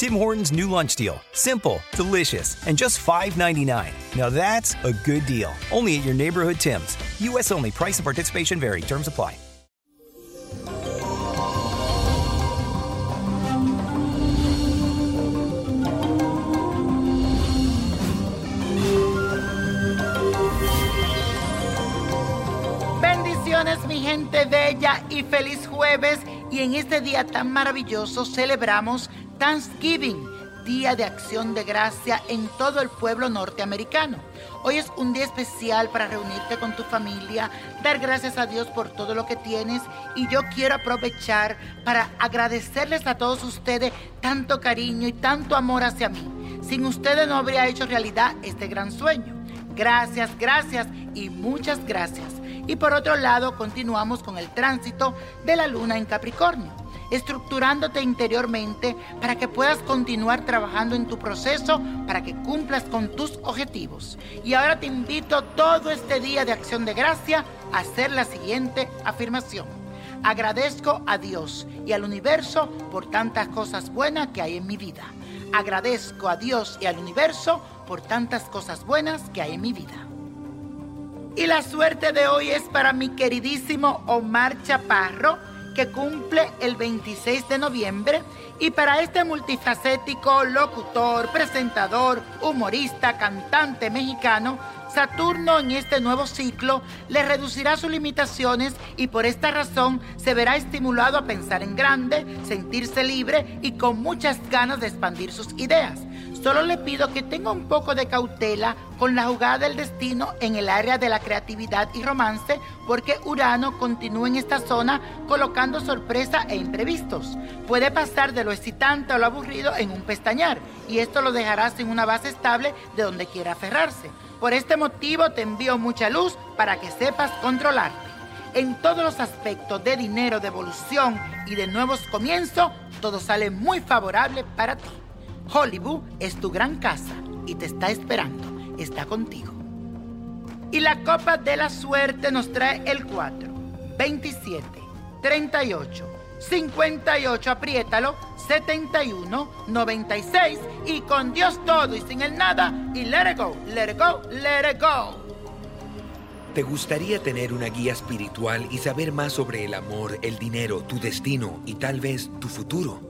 Tim Hortons' new lunch deal. Simple, delicious, and just $5.99. Now that's a good deal. Only at your neighborhood Tim's. U.S. only. Price and participation vary. Terms apply. Bendiciones mi gente bella y feliz jueves y en este día tan maravilloso celebramos Thanksgiving, Día de Acción de Gracia en todo el pueblo norteamericano. Hoy es un día especial para reunirte con tu familia, dar gracias a Dios por todo lo que tienes y yo quiero aprovechar para agradecerles a todos ustedes tanto cariño y tanto amor hacia mí. Sin ustedes no habría hecho realidad este gran sueño. Gracias, gracias y muchas gracias. Y por otro lado, continuamos con el tránsito de la luna en Capricornio, estructurándote interiormente para que puedas continuar trabajando en tu proceso para que cumplas con tus objetivos. Y ahora te invito todo este día de acción de gracia a hacer la siguiente afirmación. Agradezco a Dios y al universo por tantas cosas buenas que hay en mi vida. Agradezco a Dios y al universo por tantas cosas buenas que hay en mi vida. Y la suerte de hoy es para mi queridísimo Omar Chaparro, que cumple el 26 de noviembre, y para este multifacético locutor, presentador, humorista, cantante mexicano, Saturno en este nuevo ciclo le reducirá sus limitaciones y por esta razón se verá estimulado a pensar en grande, sentirse libre y con muchas ganas de expandir sus ideas. Solo le pido que tenga un poco de cautela con la jugada del destino en el área de la creatividad y romance, porque Urano continúa en esta zona colocando sorpresa e imprevistos. Puede pasar de lo excitante o lo aburrido en un pestañar, y esto lo dejará sin una base estable de donde quiera aferrarse. Por este motivo te envío mucha luz para que sepas controlarte. En todos los aspectos de dinero, de evolución y de nuevos comienzos, todo sale muy favorable para ti. Hollywood es tu gran casa y te está esperando, está contigo. Y la copa de la suerte nos trae el 4, 27, 38, 58, apriétalo, 71, 96 y con Dios todo y sin el nada y let it go, let it go, let it go. ¿Te gustaría tener una guía espiritual y saber más sobre el amor, el dinero, tu destino y tal vez tu futuro?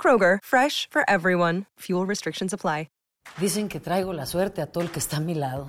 Kroger, fresh for everyone. Fuel restrictions apply. Dicen que traigo la suerte a todo el que está a mi lado.